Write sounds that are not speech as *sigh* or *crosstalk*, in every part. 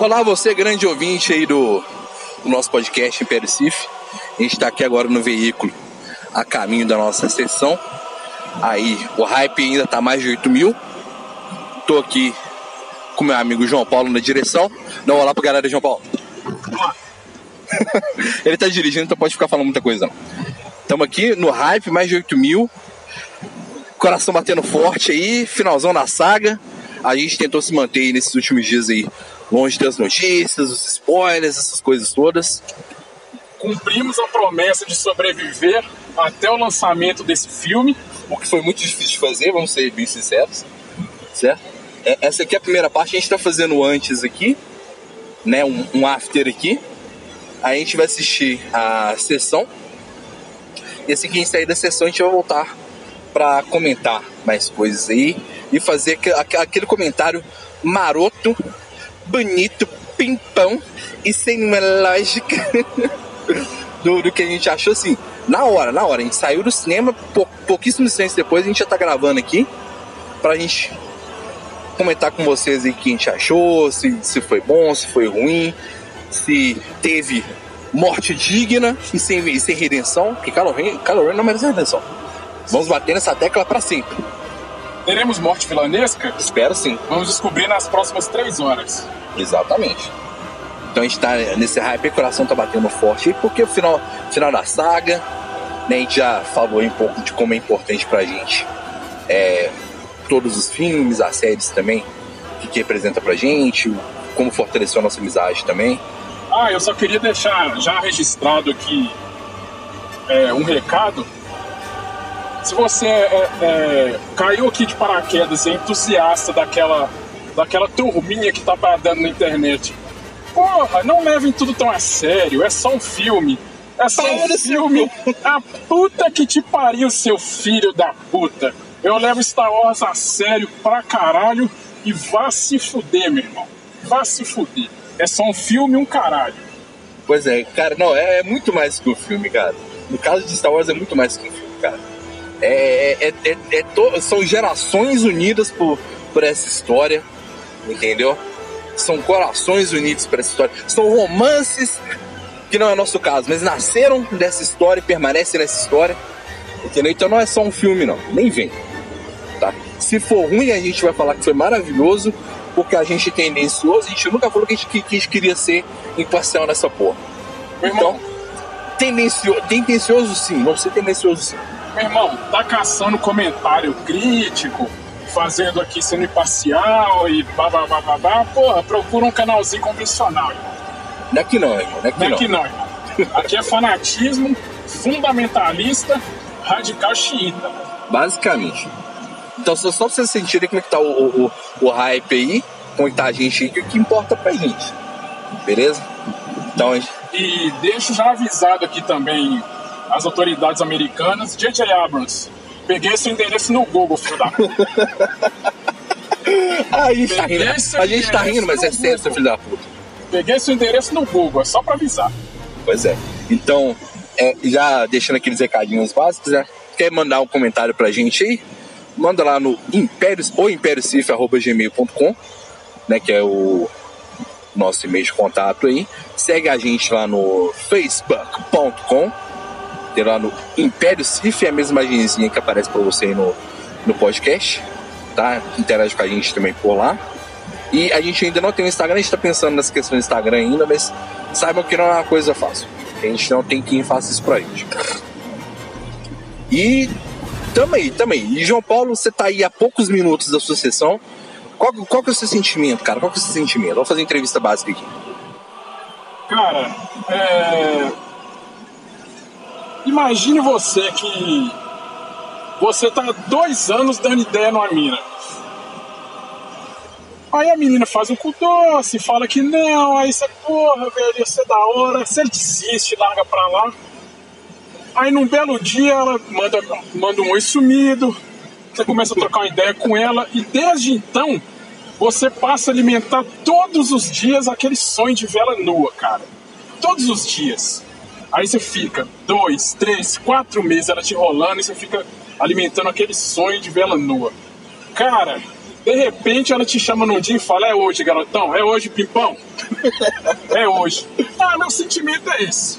Olá, você grande ouvinte aí do, do nosso podcast Império Cif. A gente está aqui agora no veículo a caminho da nossa sessão. Aí o hype ainda tá mais de 8 mil. Tô aqui com meu amigo João Paulo na direção. Dá um olá pra galera, João Paulo. *laughs* Ele tá dirigindo, então pode ficar falando muita coisa. Estamos aqui no hype, mais de 8 mil. Coração batendo forte aí, finalzão da saga. A gente tentou se manter nesses últimos dias aí longe das notícias, os spoilers, essas coisas todas. Cumprimos a promessa de sobreviver até o lançamento desse filme. O que foi muito difícil de fazer, vamos ser bem sinceros. Certo? É, essa aqui é a primeira parte, a gente está fazendo antes aqui, né? Um, um after aqui. Aí a gente vai assistir a sessão. E assim que a gente sair da sessão, a gente vai voltar para comentar mais coisas aí e fazer aquele comentário maroto bonito, pimpão e sem uma lógica *laughs* do, do, que a gente achou assim. Na hora, na hora, a gente saiu do cinema, pou, pouquíssimos instantes depois, a gente já tá gravando aqui pra gente comentar com vocês o que a gente achou, se, se foi bom, se foi ruim, se teve morte digna e sem, e sem redenção, porque Ren não merece redenção. Vamos bater nessa tecla para sempre. Teremos morte vilanesca? Espero sim. Vamos descobrir nas próximas três horas. Exatamente. Então a gente tá nesse hype, o coração tá batendo forte, porque o final, final da saga, né, a gente já falou um pouco de como é importante pra gente é, todos os filmes, as séries também, o que, que representa pra gente, como fortaleceu a nossa amizade também. Ah, eu só queria deixar já registrado aqui é, um recado. Se você é, é, caiu aqui de paraquedas e é entusiasta daquela daquela turminha que tá bradando na internet. Porra, não levem tudo tão a sério, é só um filme. É só um filme. A puta que te pariu, seu filho da puta. Eu levo Star Wars a sério pra caralho e vá se fuder, meu irmão. Vá se fuder. É só um filme um caralho. Pois é, cara, não, é, é muito mais que um filme, cara. No caso de Star Wars é muito mais que um filme, cara. É, é, é, é to... são gerações unidas por, por essa história entendeu? São corações unidos para essa história. São romances que não é nosso caso, mas nasceram dessa história e permanecem nessa história, entendeu? Então não é só um filme, não, nem vem. Tá? Se for ruim, a gente vai falar que foi maravilhoso, porque a gente é tendencioso, a gente nunca falou que a gente, que, a gente queria ser imparcial nessa porra. Então, tendencio, tendencioso sim, vamos ser tendencioso sim. Meu irmão, tá caçando comentário crítico, fazendo aqui sendo imparcial e babá, porra, procura um canalzinho convencional, irmão. Daqui não, irmão, daqui, Aqui não, irmão. Aqui é fanatismo fundamentalista radical xiita. Basicamente. Então, só só pra vocês sentirem como é que tá o, o, o hype aí, como é que tá a gente que o que importa pra gente. Beleza? Então, a gente- E deixo já avisado aqui também as autoridades americanas, J.J. Abrams, peguei seu endereço no Google, filho da puta. *laughs* A gente tá rindo, a gente tá rindo, mas é sério, seu filho da puta. Peguei seu endereço no Google, é só pra avisar. Pois é. Então, é, já deixando aqueles recadinhos básicos, né? Quer mandar um comentário pra gente aí? Manda lá no impérios ou impériocif.gmail.com, né? Que é o nosso e-mail de contato aí. Segue a gente lá no facebook.com. Lá no Império Cif, é a mesma agenzinha que aparece pra você aí no, no podcast. Tá? Interage com a gente também por lá. E a gente ainda não tem o Instagram, a gente tá pensando nessa questão do Instagram ainda, mas saibam que não é uma coisa fácil. A gente não tem quem faça isso pra gente. E também, também. E João Paulo, você tá aí há poucos minutos da sua sessão. Qual, qual que é o seu sentimento, cara? Qual que é o seu sentimento? Vamos fazer entrevista básica aqui. Cara, é... imagine você que você tá há dois anos dando ideia numa mina. Aí a menina faz um cu doce, fala que não, aí você, porra, velho, isso é da hora. Você desiste, larga pra lá. Aí num belo dia ela manda, manda um oi sumido, você começa a trocar uma ideia com ela, e desde então você passa a alimentar todos os dias aquele sonho de vela nua, cara. Todos os dias. Aí você fica dois, três, quatro meses ela te rolando e você fica alimentando aquele sonho de vela nua. Cara, de repente ela te chama num dia e fala: É hoje, garotão, é hoje, pimpão. *laughs* é hoje. Ah, meu sentimento é esse.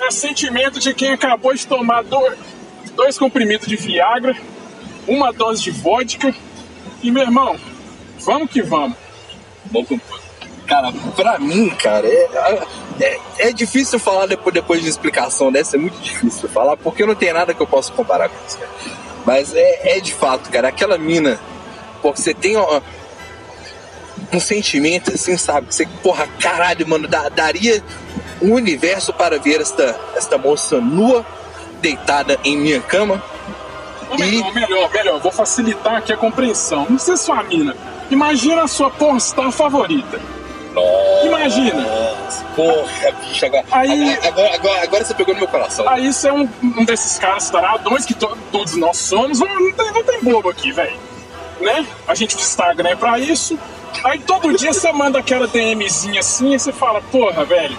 É sentimento de quem acabou de tomar dois, dois comprimidos de Viagra, uma dose de vodka e, meu irmão, vamos que vamos. Tudo. Cara, pra mim, cara, é, é, é difícil falar depois, depois de uma explicação dessa, é muito difícil falar, porque não tem nada que eu possa comparar com isso, cara. Mas é, é de fato, cara, aquela mina, porque você tem ó, um sentimento assim, sabe? Que você, porra, caralho, mano, da- daria um universo para ver esta, esta moça nua, deitada em minha cama. Ou melhor, melhor, melhor, vou facilitar aqui a compreensão. Não sei sua mina. Imagina a sua pornstar favorita. Imagina. Nossa, porra, bicho, agora, Aí- agora, agora, agora, agora você pegou no meu coração. Aí você é um, um desses caras taradões que to- todos nós somos. Não, tem, não tem bobo aqui, velho. Né? A gente usa Instagram é pra isso. Aí todo dia você manda aquela DMzinha assim e você fala, porra, velho,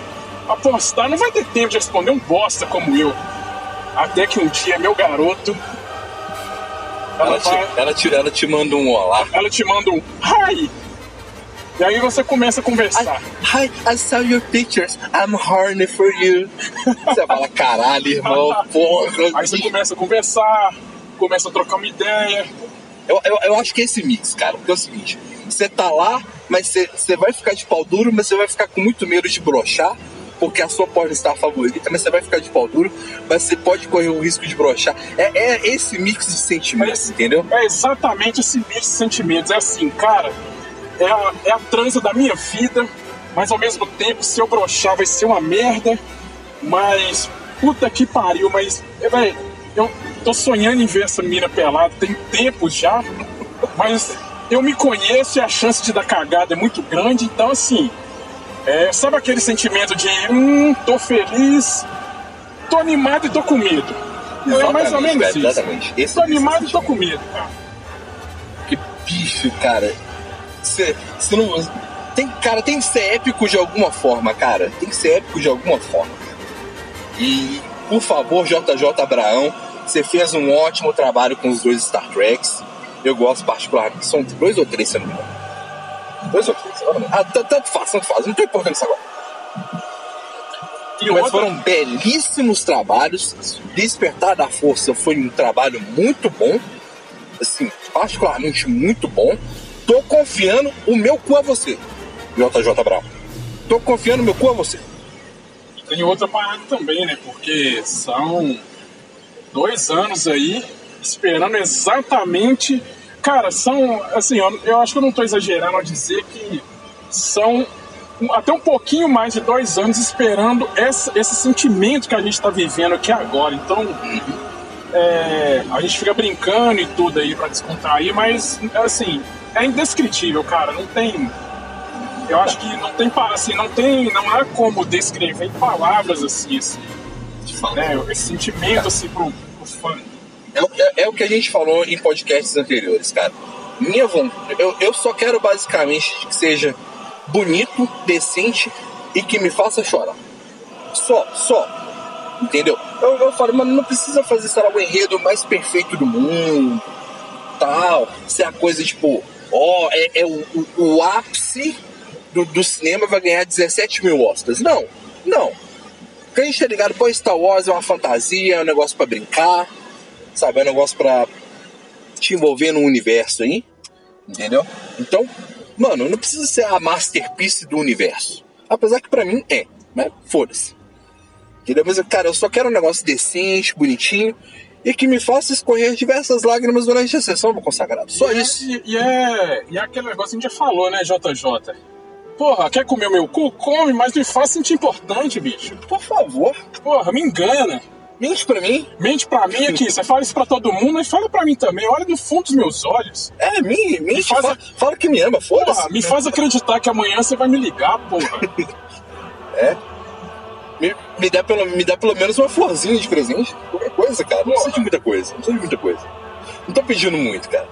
a postar não vai ter tempo de responder um bosta como eu. Até que um dia meu garoto. Ela, Ela te, ela, te, ela te manda um olá. ela te manda um hi! E aí você começa a conversar. Hi, I saw your pictures. I'm horny for you. *laughs* Você fala, caralho, irmão, porra. Aí você começa a conversar, começa a trocar uma ideia. Eu, eu, eu acho que é esse mix, cara. Porque é o seguinte: você tá lá, mas você, você vai ficar de pau duro, mas você vai ficar com muito medo de brochar. Porque a sua pode estar favorita, mas você vai ficar de pau duro, mas você pode correr o risco de brochar. É, é esse mix de sentimentos, entendeu? É exatamente esse mix de sentimentos. É assim, cara, é a, é a transa da minha vida, mas ao mesmo tempo, se eu brochar, vai ser uma merda. Mas, puta que pariu, mas, velho, eu tô sonhando em ver essa mina pelada tem tempo já, mas eu me conheço e a chance de dar cagada é muito grande, então assim. É, sabe aquele sentimento de, hum, tô feliz, tô animado e tô com medo. é mais ou Exatamente, menos velho, isso. exatamente. Esse- tô animado e tô com medo, cara. Que bicho, cara. Você não. Tem, cara, tem que ser épico de alguma forma, cara. Tem que ser épico de alguma forma. E, por favor, JJ Abraão, você fez um ótimo trabalho com os dois Star Treks. Eu gosto particularmente. São dois ou três, se eu não me engano. Dois ou três, agora não. Ah, tanto faz, tanto faz. Não tô importando isso agora. E Mas outra, foram belíssimos trabalhos. Despertar da Força foi um trabalho muito bom. Assim, particularmente muito bom. Tô confiando o meu cu a você, JJ Brown. Tô confiando o meu cu a você. tem outra parada também, né? Porque são dois anos aí esperando exatamente. Cara, são. Assim, eu, eu acho que eu não tô exagerando ao dizer que são até um pouquinho mais de dois anos esperando esse, esse sentimento que a gente tá vivendo aqui agora. Então. é, a gente fica brincando e tudo aí pra descontrair, mas assim, é indescritível, cara. Não tem. Eu acho que não tem assim, não tem, não há como descrever em palavras assim, assim né? Esse sentimento assim pro, pro fã. É, o- é- é o que a gente falou em podcasts anteriores, cara. Minha vontade, eu, eu só quero basicamente que seja bonito, decente e que me faça chorar. Só, só. Entendeu? Eu, eu falo, mano, não precisa fazer, sei lá, o enredo mais perfeito do mundo, tal. Ser a coisa tipo, ó, é, é o, o- o ápice do, do cinema vai ganhar 17 mil Oscars. Não, não. Porque a gente tá ligado, pô, Star Wars é uma fantasia, é um negócio pra brincar, sabe? É um negócio pra te envolver num universo aí, entendeu? Então, mano, não precisa ser a masterpiece do universo. Apesar que pra mim é, mas foda-se. Entendeu? Mas, cara, eu só quero um negócio decente, bonitinho e que me faça escorrer diversas lágrimas durante a sessão do consagrado. Só isso. E, e é, e é aquele negócio que a gente já falou, né, JJ? Porra, quer comer o meu cu? Come, mas me faz sentir importante, bicho. Por favor. Porra, me engana. Mente pra mim. Mente pra mim aqui, você fala isso pra todo mundo, mas fala pra mim também. Olha no fundo dos meus olhos. É, mente, mente faz fala, fala que me ama, Porra, foda-se. me faz acreditar que amanhã você vai me ligar, porra. *laughs* Me, me, dá pelo, me dá pelo menos uma florzinha de presente. Qualquer coisa, cara. Não precisa de muita coisa. Não precisa de muita coisa. Não tô pedindo muito, cara.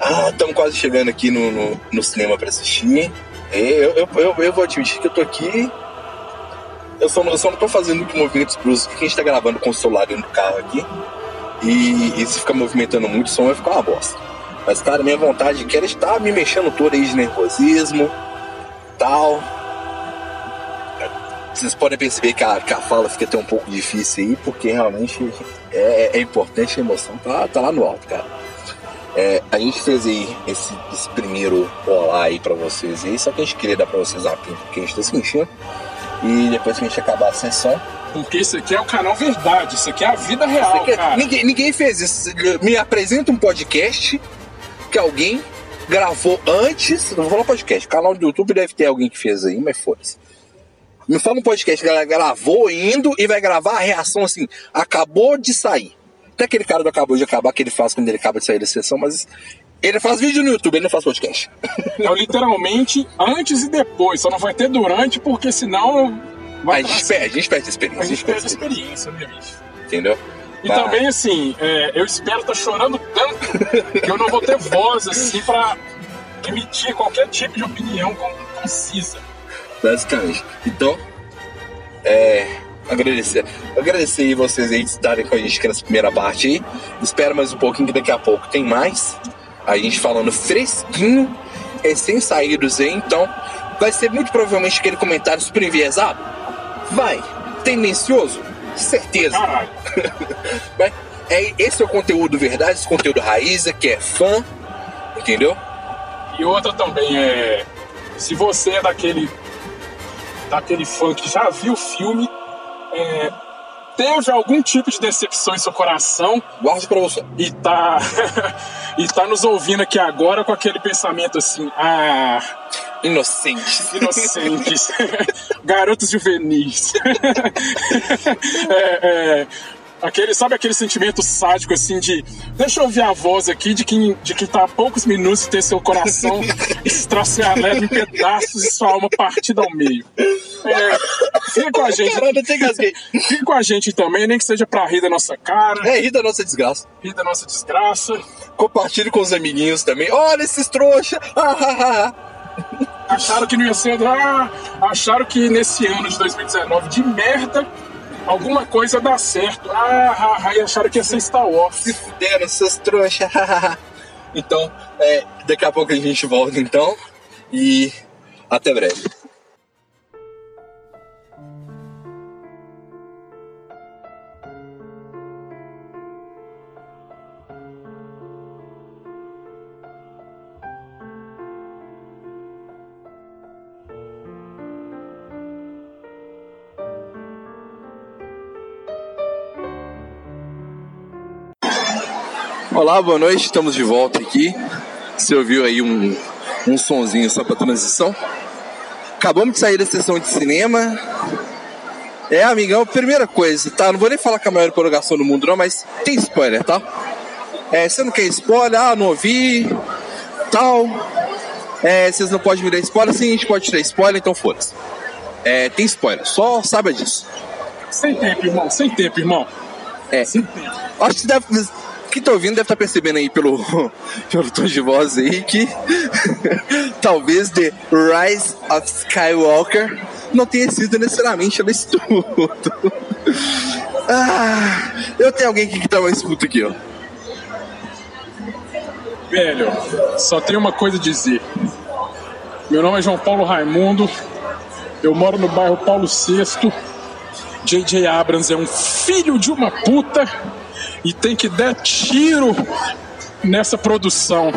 Ah, estamos quase chegando aqui no, no, no cinema pra assistir. É, Eu, eu, eu, eu vou admitir que eu tô aqui. Eu só, não- eu só não tô fazendo muito movimentos bruscos, porque a gente tá gravando com o celular dentro do carro aqui. E, e se ficar movimentando muito, o som vai ficar uma bosta. Mas, cara, minha vontade que era estar me mexendo todo aí de nervosismo, tal. Vocês podem perceber que a, que a fala fica até um pouco difícil aí, porque realmente é, é importante a emoção, tá, tá lá no alto, cara. É, a gente fez aí esse, esse primeiro olá aí pra vocês aí, só que a gente queria dar pra vocês uma pinta porque a gente tá sentindo. E depois que a gente acabar a sessão. Porque isso aqui é o canal verdade, isso aqui é a vida real, Porque cara. ninguém, ninguém fez isso. Me apresenta um podcast que alguém gravou antes. Não vou falar podcast, canal do YouTube deve ter alguém que fez aí, mas foda-se. Me fala um podcast que ela gravou indo e vai gravar a reação assim, acabou de sair. Até aquele cara do acabou de acabar que ele faz quando ele acaba de sair da sessão, mas ele faz vídeo no YouTube, ele não faz podcast. É literalmente antes e depois, só não vai ter durante, porque senão vai a, gente perde, a gente perde a experiência. a gente perde a experiência, né, bicho? Entendeu? E Tá. também, assim, é, eu espero estar chorando tanto que eu não vou ter voz, assim, pra emitir qualquer tipo de opinião con- concisa. Basicamente. Então, é. Agradecer. Agradecer vocês aí de estarem com a gente aqui nessa primeira parte aí. Espera mais um pouquinho que daqui a pouco tem mais. A gente falando fresquinho, recém-saídos aí, então. Vai ser muito provavelmente aquele comentário super enviesado? Vai. Tendencioso? Certeza. Caralho. *laughs* Mas é, esse é o conteúdo verdade, esse conteúdo raiz, é que é fã, entendeu? E outra também é. Se você é daquele. Daquele fã que já viu o filme, é, teve algum tipo de decepção em seu coração Guarde pra você. e tá. *laughs* e tá nos ouvindo aqui agora com aquele pensamento assim, ah, Inocentes. inocentes, *laughs* garotos juvenis. *laughs* é, é, aquele, sabe aquele sentimento sádico assim de deixa eu ouvir a voz aqui de quem, de quem tá há poucos minutos de ter seu coração *laughs* estracialado em pedaços e sua alma partida ao meio. É, fica com a gente, fica com a gente também, nem que seja pra rir da nossa cara, É, rir da nossa desgraça. rir da nossa desgraça. Compartilhe com os amiguinhos também. Olha esses trouxa! *laughs* Ah, ah, ah. Acharam que não ia ser. Ah, acharam que nesse ano de 2019 de merda, alguma coisa dá certo. Ah, ah, ah, e acharam que ia ser Star Wars. Se fuderam, seus trouxa! ah, *laughs* ah. então, é, daqui a pouco a gente volta então. E até breve. Olá, boa noite, estamos de volta aqui. Você ouviu aí um, um sonzinho só para transição? Acabamos de sair da sessão de cinema. É, amigão, primeira coisa, tá? Não vou nem falar que é a maior prorrogação do mundo, não, mas tem spoiler, tá? É, você não quer spoiler? Ah, não ouvi, tal. É, vocês não podem me dar spoiler? Sim, a gente pode tirar spoiler, então foda-se. É, tem spoiler, só saiba disso. Sem tempo, irmão, sem tempo, irmão. É, Sem tempo. Acho que deve. Quem tá ouvindo deve estar percebendo aí pelo, *laughs* pelo tom de voz aí que *laughs* talvez The Rise of Skywalker não tenha sido necessariamente ela estudo. *laughs* ah, eu tenho alguém aqui que tá mais puto aqui, ó. Velho, só tenho uma coisa a dizer. Meu nome é João Paulo Raimundo. Eu moro no bairro Paulo VI. J.J. Abrams é um filho de uma puta e tem que dar tiro nessa produção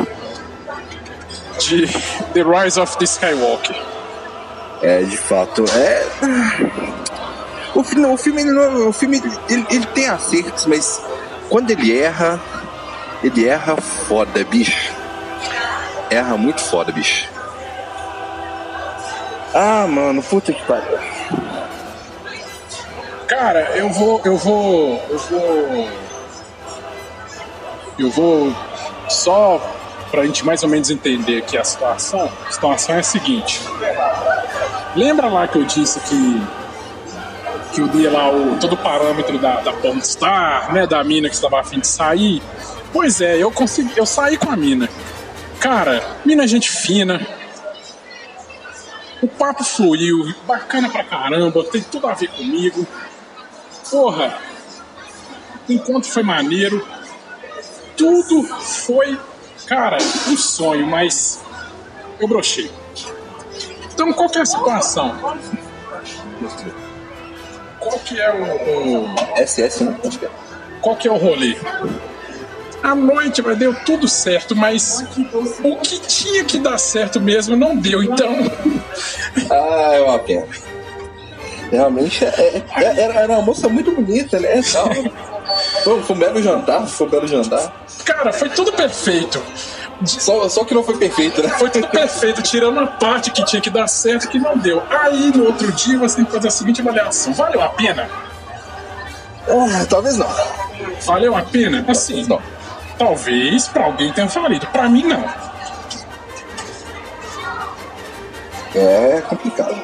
de The Rise of the Skywalker. É, de fato, é. O filme, o filme, não- o filme ele, ele tem acertos, mas quando ele erra, ele erra foda, bicho. Erra muito foda, bicho. Ah, mano, puta que pariu. Cara, eu vou. Eu vou. Eu vou. Eu vou. Só pra gente mais ou menos entender aqui a situação. A situação é a seguinte. Lembra lá que eu disse que. Que eu dei lá o, todo o parâmetro da, da Pornstar, né? Da mina que estava afim de sair. Pois é, eu consegui. Eu saí com a mina. Cara, mina é gente fina. O papo fluiu, bacana pra caramba, tem tudo a ver comigo. Porra, o encontro foi maneiro. Tudo foi, cara, um sonho, mas eu brochei. Então, qual que é a situação? Qual que é o, o SS, né? É. qual que é o rolê? A noite mas deu tudo certo, mas o que tinha que dar certo mesmo não deu. Então, Ah, é uma pena. Realmente, é, é- é- era, era uma moça muito bonita, né? Tal. Foi, foi um belo jantar, foi um belo jantar. cara, foi tudo perfeito. Só, só que não foi perfeito, né? Foi tudo perfeito, tirando a parte que tinha que dar certo que não deu. Aí no outro dia você tem que fazer a seguinte avaliação: valeu a pena? Ah, talvez não. Valeu a pena? Assim, Não. talvez pra alguém tenha valido, pra mim não. É complicado.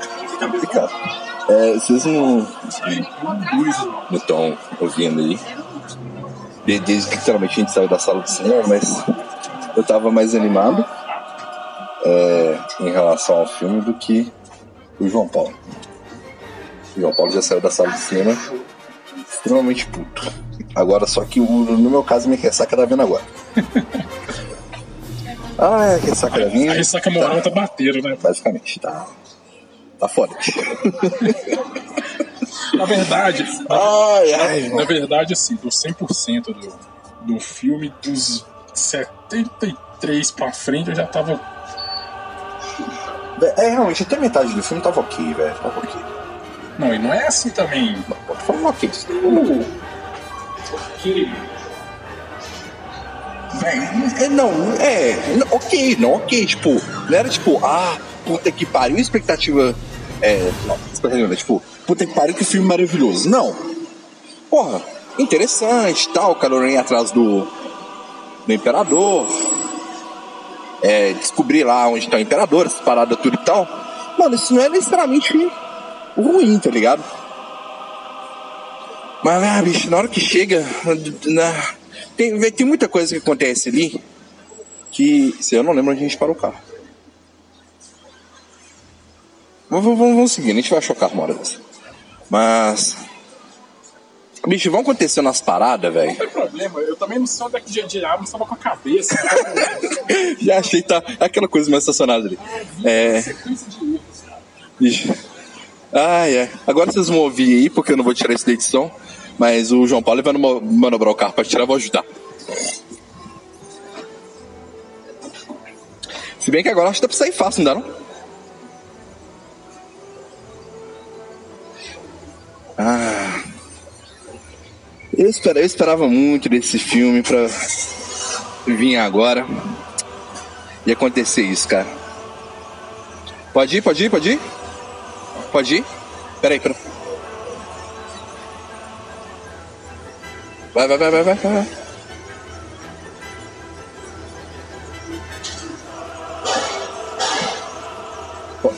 É complicado. É, vocês não. Não estão ouvindo aí. De- Desde que literalmente a gente saiu da sala de cinema, mas eu tava mais animado é, em relação ao filme do que o João Paulo. O João Paulo já saiu da sala de cinema extremamente puto. Agora, só que o- no meu caso, minha ressaca tá vindo agora. *laughs* Ah, é, ressaca da minha. A ressaca moral tá batendo, né? Basicamente, tá. Tá foda. Na verdade, Ai, ai. na verdade, assim, dos 100% do, do filme, dos 73 pra frente, eu já tava. É, realmente, até metade do filme tava ok, velho. Tava ok. Não, e não é assim também. Não, tô falando ok. Que É, não, é. não, Ok, não ok. Tipo, não era tipo, ah, puta que pariu, expectativa. É, não, tipo, puta que pariu, que filme maravilhoso. Não. Porra, interessante tal, Calorinha atrás do, do Imperador. É, descobrir lá onde tá o Imperador, essas paradas tudo e tal. Mano, isso não é necessariamente ruim, tá ligado? Mas, ah, bicho, na hora que chega. Na... Tem, tem muita coisa que acontece ali que. Se eu não lembro a gente parou o carro. Vamos, vamos, vamos seguir, a gente vai chocar uma hora dessa. Mas. Bicho, vão acontecendo as paradas, velho. não tem problema, eu também não é que dia de árvore estava com a cabeça. *laughs* Já achei que tá aquela coisa mais estacionada ali. É. Sequência de. Bicho. Ah, é. Agora vocês vão ouvir aí, porque eu não vou tirar isso da edição. Mas o João Paulo vai manobrar o carro pra tirar, eu vou ajudar. Se bem que agora acho que dá pra sair fácil, não dá não? Ah. Eu, espera- eu esperava muito desse filme pra vir agora e acontecer isso, cara. Pode ir, pode ir, pode ir? Pode ir? Peraí, peraí. Vai, vai, vai, vai, vai, vai.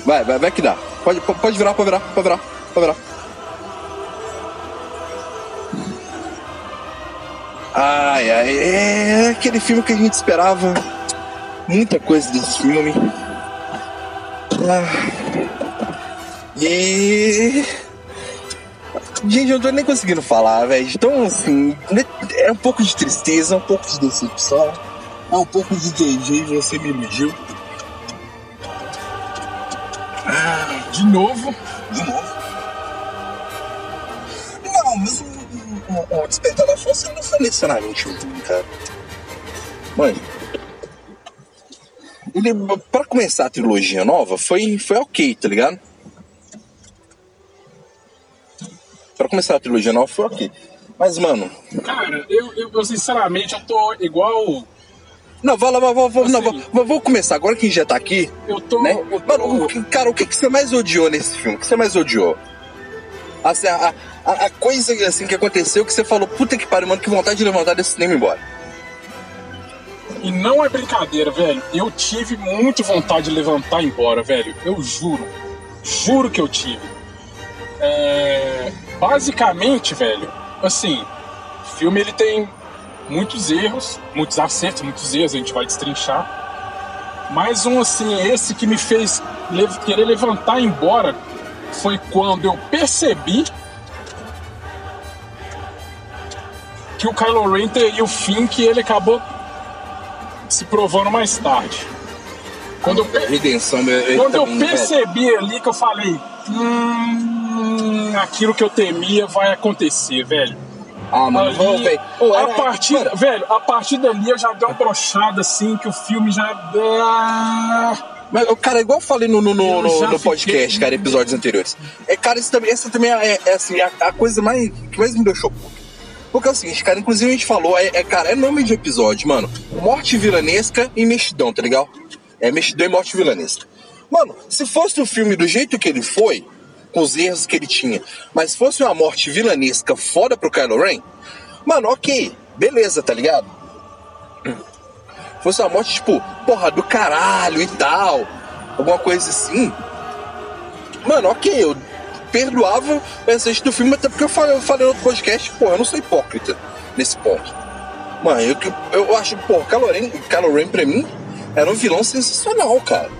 Vai, vai, vai que dá. Pode, po- pode virar, pode virar, pode virar, pode virar. Ai, ai, é aquele filme que a gente esperava muita coisa desse filme. Ah. E. Gente, eu não tô nem conseguindo falar, velho. Então, assim, é um pouco de tristeza, é um pouco de decepção, é um pouco de JJ, você me iludiu. De novo, De novo. O, o Despertar da Força não foi necessariamente ruim, cara. Mãe. Ele, pra começar a trilogia nova, foi, foi ok, tá ligado? Pra começar a trilogia nova, foi ok. Mas, mano. cara, eu, eu, eu, sinceramente eu tô igual. Não, vai lá, vai, vai, vai, não, Assim. vai- vou começar. Agora que a gente já tá aqui, Eu tô. né? Eu tô Mano, cara, o que, que você mais odiou nesse filme? O que você mais odiou? Assim, a, a, a coisa assim, que aconteceu que você falou, puta que pariu, mano, que vontade de levantar desse cinema embora. E não é brincadeira, velho. Eu tive muito vontade de levantar e embora, velho. Eu juro. Juro que eu tive. É... Basicamente, velho, assim, o filme ele tem muitos erros, muitos acertos, muitos erros, a gente vai destrinchar. Mas um assim, esse que me fez querer levantar e embora foi quando eu percebi que o Kylo Ren teria o fim que ele acabou se provando mais tarde. Quando eu, pe- Redenção, meu. ele quando eu velho. percebi ali que eu falei, hum, aquilo que eu temia vai acontecer, velho. Ah, mano, Ali, velho. Pô, a era- partir, mano, velho, a partir dali eu já dei uma brochada assim que o filme já Mas, cara, igual eu falei no, no, no, no- no podcast, cara, episódios anteriores. É, cara, isso também, essa também é, é, assim, a, a coisa mais, que mais me deixou puto. Porque é o seguinte, cara, inclusive a gente falou, é, é, cara, é nome de episódio, mano. Morte vilanesca e mexidão, tá ligado? É mexidão e morte vilanesca. Mano, se fosse o filme do jeito que ele foi, com os erros que ele tinha, mas fosse uma morte vilanesca foda pro Kylo Ren, mano, ok, beleza, tá ligado? Fosse uma morte, tipo, porra, do caralho e tal, alguma coisa assim, mano, ok, eu perdoava o restante do filme, até porque eu falei, eu falei no outro podcast, porra, eu não sou hipócrita nesse ponto. Mano, eu, eu acho, porra, Kylo Ren pra mim era um vilão sensacional, cara.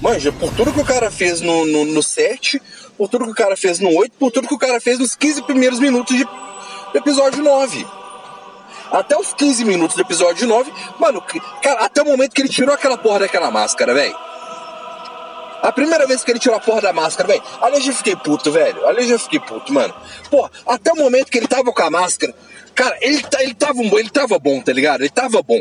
Manja, por tudo que o cara fez no, no, no 7, por tudo que o cara fez no 8, por tudo que o cara fez nos 15 primeiros minutos de episódio 9 até os 15 minutos do episódio 9, mano, cara, até o momento que ele tirou aquela porra daquela máscara, velho. A primeira vez que ele tirou a porra da máscara, velho, ali eu já fiquei puto, velho. Ali eu já fiquei puto, mano. Pô, até o momento que ele tava com a máscara, cara, ele, tá- ele, tava, ele tava bom, tá ligado? Ele tava bom.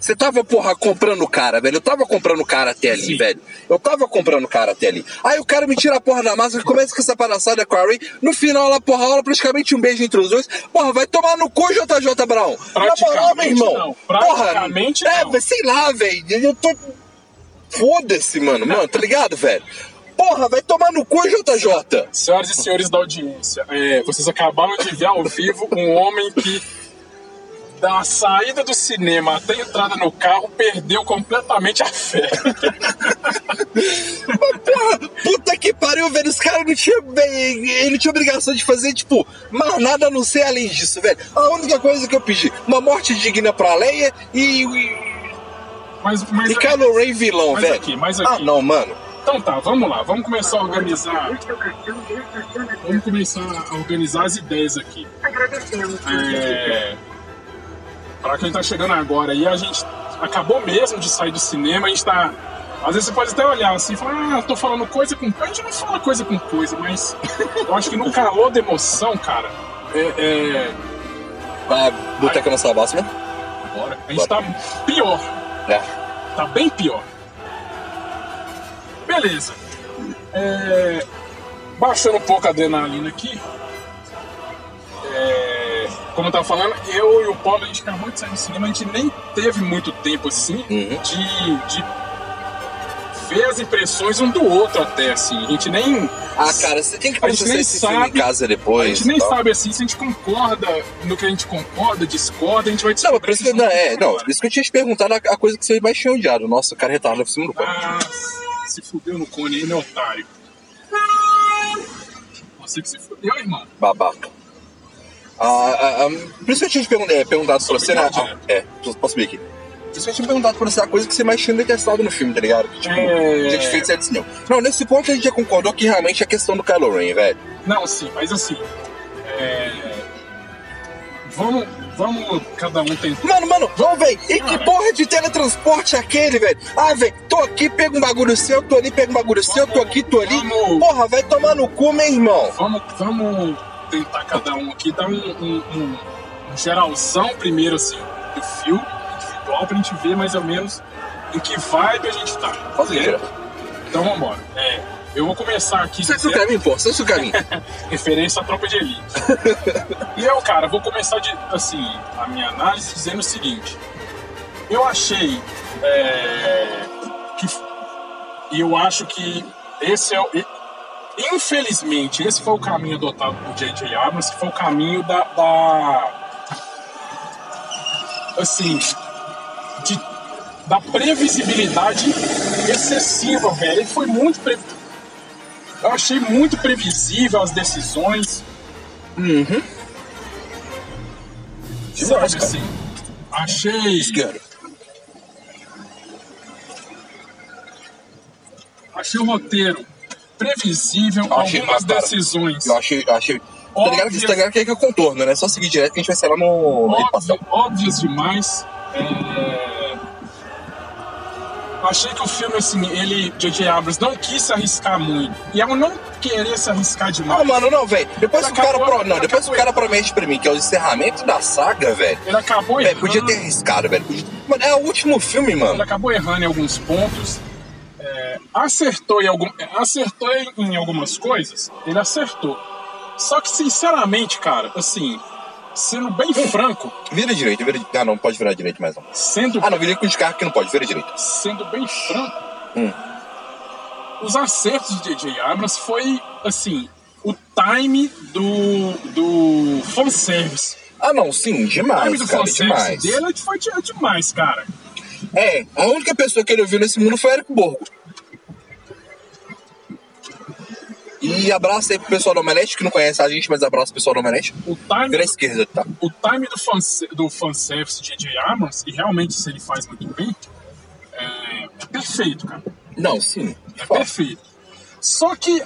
Você tava, porra, comprando o cara, velho. Eu tava comprando o cara até ali, Sim. velho. Eu tava comprando o cara até ali. Aí o cara me tira a porra da máscara, começa com essa palhaçada com a Ray. No final, ela, porra, rola praticamente um beijo entre os dois. Porra, vai tomar no cu, JJ Brown. Na moral, meu Praticamente irmão. não. Praticamente porra, não. É, sei lá, velho. Eu tô. Foda-se, mano. Mano, tá ligado, velho? Porra, vai tomar no cu, JJ. Senhoras e senhores da audiência, é, vocês acabaram de ver ao vivo um homem que, da saída do cinema até a entrada no carro, perdeu completamente a fé. *laughs* Porra, puta que pariu, velho. Os caras não tinham. Ele não tinha obrigação de fazer, tipo, mais nada a não ser além disso, velho. A única coisa que eu pedi, uma morte digna pra Leia e. Mas, mas, e Kylo Ren vilão, Mas velho. aqui, mas Ah, aqui. não, mano. Então tá, vamos lá, vamos começar a organizar. Vamos começar a organizar as ideias aqui. É, para quem tá chegando agora aí, a gente acabou mesmo de sair do cinema, a gente tá. Às vezes você pode até olhar assim e falar, ah, tô falando coisa com coisa. A gente não fala coisa com coisa, mas *laughs* eu acho que no calor da emoção, cara, é. é... Ah, boteca na Sabasma. Bora. A gente tá pior. É. Tá bem pior. Beleza. É, Baixando um pouco a adrenalina aqui. É, Como eu tava falando, eu e o Paulo, a gente acabou de sair do cinema, a gente nem teve muito tempo assim Uhum. de, de ver as impressões um do outro até, assim. A gente nem. Ah, cara, você tem que A processar nem esse filme em sabe- casa A depois. gente nem tal. sabe assim se a gente concorda no que a gente concorda, discorda, a gente vai Não, mas isso não, é, não, por isso que eu tinha te perguntado a, a coisa que você mais tinha odiado. Nossa, o cara retarda por cima do pau. Ah, se fudeu no cone aí, né, otário? Você que se fudeu, irmão. Babaca. Ah, ah, ah, por isso que eu tinha te pergun- é, perguntado pra você, né? É, posso ver aqui. Por isso que eu tinha perguntado pra você a coisa que você mais tinha detestado no filme, tá ligado? Que, tipo, É. tinha te feito certo cinema. Não, nesse ponto a gente já concordou que realmente é a questão do Kylo Ren, velho. Não, sim, mas assim. É... Vamos, vamos cada um tentar. Mano, mano, vamos, velho. E que porra de teletransporte é aquele, velho? Ah, velho, tô aqui, pego um bagulho seu, tô ali, pego um bagulho seu, tô aqui, tô ali. Vamos. Porra, vai tomar no cu, meu irmão. Vamos, vamos tentar cada um aqui dar um, um, um- um geralzão primeiro, assim, do filme individual pra gente ver mais ou menos em que vibe a gente tá. Faz aí, certo? geral. Então vambora. É, eu vou começar aqui. Sai do caminho, pô, sai do caminho. referência à tropa de elite. *laughs* e eu, cara, vou começar de, assim, a minha análise dizendo o seguinte. Eu achei é, que e eu acho que esse é o Infelizmente, esse foi o caminho adotado por J.J. Abrams, que foi o caminho da. da assim. De, da previsibilidade excessiva, velho. Ele foi muito. Pre... Eu achei muito previsível as decisões. Uhum. Sabe assim? Achei. Achei o roteiro previsível, Eu achei algumas uma cara. decisões. Eu achei. Eu achei... Tá ligado, Óbvio. tá ligado que é que é o contorno, né? Só seguir direto que a gente vai ser lá no. óbvio, óbvias demais. É... Achei que o filme, assim, ele, J.J. Abrams, não quis se arriscar muito. E ao não querer se arriscar demais, Ah, mano, não, velho. Depois Ele que o cara. pro- Não, ele depois que o cara promete pra mim que é o encerramento da saga, velho. ele acabou Velho, errando. podia ter arriscado, velho. Podia- Mano, é o último filme, Ele mano. acabou errando em alguns pontos. É, acertou, em algum, acertou em, algumas coisas. Ele acertou. Só que, sinceramente, cara, assim, sendo bem franco, Vira direito, vira. Ah, não, pode virar direito mais não. sendo Ah, não, vira com os carros que não pode, vira direito. sendo bem franco, Hum. os acertos de J.J. Abrams foi, assim, o time do, do fanservice. Ah, não, sim, O time demais, do cara, fanservice demais. dele foi de- demais, cara. É, a única pessoa que ele ouviu nesse mundo foi Eric Borgo. E abraço aí pro pessoal do Omelete, que não conhece a gente, mas abraço pro pessoal do Omelete. O time, à esquerda, tá? o time do, fanse, do fanservice de J.J. Abrams, e realmente se ele faz muito bem, é, é perfeito, cara. Não, sim. É perfeito. Só que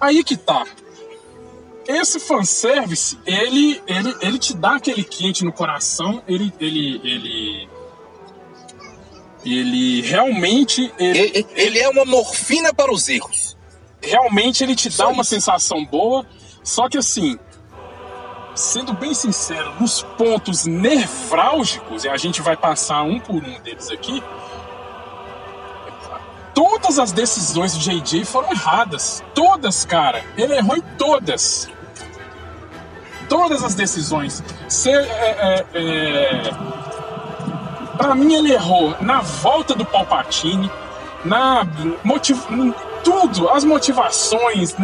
aí que tá. Esse fanservice, ele, ele, ele te dá aquele quente no coração, ele. ele, ele ele realmente ele, Ele, ele é uma morfina para os erros. Realmente ele te dá Só uma isso. sensação boa, só que assim, sendo bem sincero, nos pontos nevrálgicos, e a gente vai passar um por um deles aqui, todas as decisões do JJ foram erradas. Todas, cara. Ele errou em todas. Todas as decisões. Se, é, é, é... Pra mim, ele errou na volta do Palpatine, na motiv... tudo, as motivações,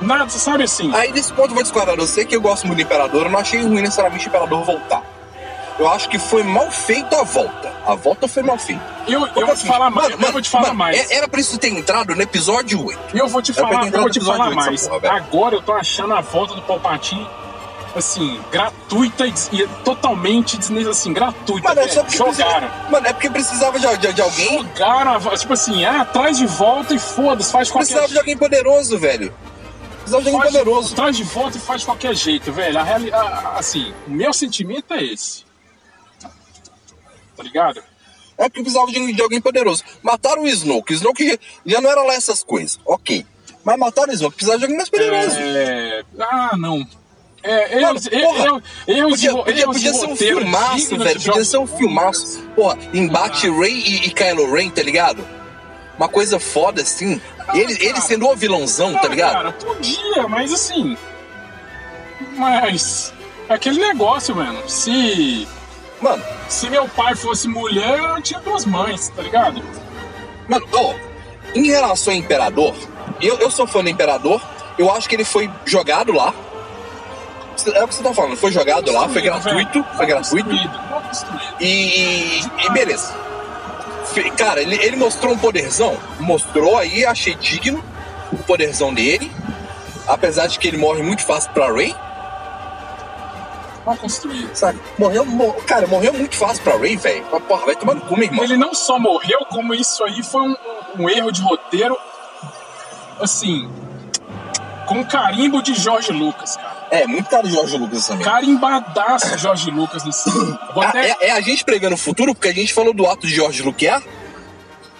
nada, sabe assim? Aí nesse ponto eu vou discordar. Eu sei que eu gosto muito do Imperador, eu não achei ruim necessariamente o Imperador voltar. Eu acho que foi mal feito a volta. A volta foi mal feita. Eu, eu vou te assim, falar mais. mano, eu vou te falar mano, mais. é- Era pra isso ter entrado no episódio 8. E eu vou te Era falar, eu vou te falar mais. porra. Agora eu tô achando a volta do Palpatine assim, gratuita e, totalmente desnecessária, assim, gratuita. Mano, é velho. só porque Jogaram. precisava, Mano, é porque precisava de, de- de alguém. Jogaram, tipo assim, ah, traz de volta e foda-se, faz qualquer Precisava de alguém poderoso, velho. Precisava de alguém Faz de- poderoso. traz de volta e faz qualquer jeito, velho. A reali- a- a- assim, o meu sentimento é esse. Tá ligado? É porque precisava de, de alguém poderoso. Mataram o Snoke. O Snoke já não era lá essas coisas. Ok. Mas mataram o Snoke. Precisava de alguém mais poderoso. É... Ah, não. É, Mano, erros, porra, erros, erros Podia, de, podia, podia de ser um filmaço, velho. Podia ser um filmaço. Porra, embate Rey e, e Kylo Ren, tá ligado? Uma coisa foda assim. Ele, cara. ele sendo o vilãozão, tá Ah, ligado? Cara, podia, mas assim. Mas. É aquele negócio, mano. Se. Mano, Se meu pai fosse mulher, eu tinha duas mães, tá ligado? Mano, ó, em relação ao Imperador, eu, eu sou fã do Imperador, eu acho que ele foi jogado lá. É o que você tá falando, foi jogado lá, foi gratuito, foi gratuito. E, e beleza. Cara, ele, ele mostrou um poderzão, mostrou aí, achei digno o poderzão dele. Apesar de que ele morre muito fácil pra Ray, sabe? Morreu, mo- cara, morreu muito fácil pra Ray, velho. Porra, vai tomar no cu, meu irmão. Ele não só morreu, como isso aí foi um, um erro de roteiro, assim, com carimbo de Jorge Lucas, cara. É, muito cara de Jorge Lucas também. Carimbadaço Jorge Lucas nesse *laughs* filme. Até- é, é a gente pregando o futuro, porque a gente falou do ato de Jorge Luquiar.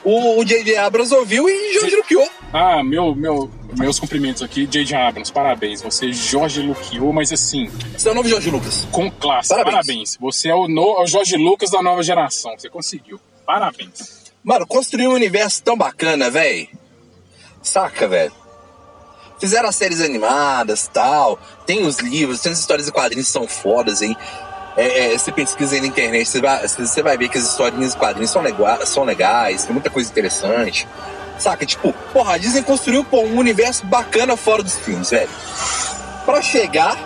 O, J.J. Abrams ouviu e Jorge Luquiou. Ah, meu, meu, meus cumprimentos aqui, J.J. Abrams, parabéns. Você, Jorge Luquiou, mas assim, Esse é o novo Jorge Lucas. com classe. Parabéns. Parabéns. Você é o, no, é o Jorge Lucas da nova geração. Você conseguiu. Parabéns. Mano, construiu um universo tão bacana, velho. Saca, velho? Fizeram as séries animadas tal. Tem os livros, tem as histórias de quadrinhos que são fodas, hein? É, é, você pesquisa aí na internet, você vai, você vai ver que as historinhas de quadrinhos são, legua- são legais, tem muita coisa interessante. Saca? Tipo, porra, a Disney construiu pô, um universo bacana fora dos filmes, velho. Pra chegar.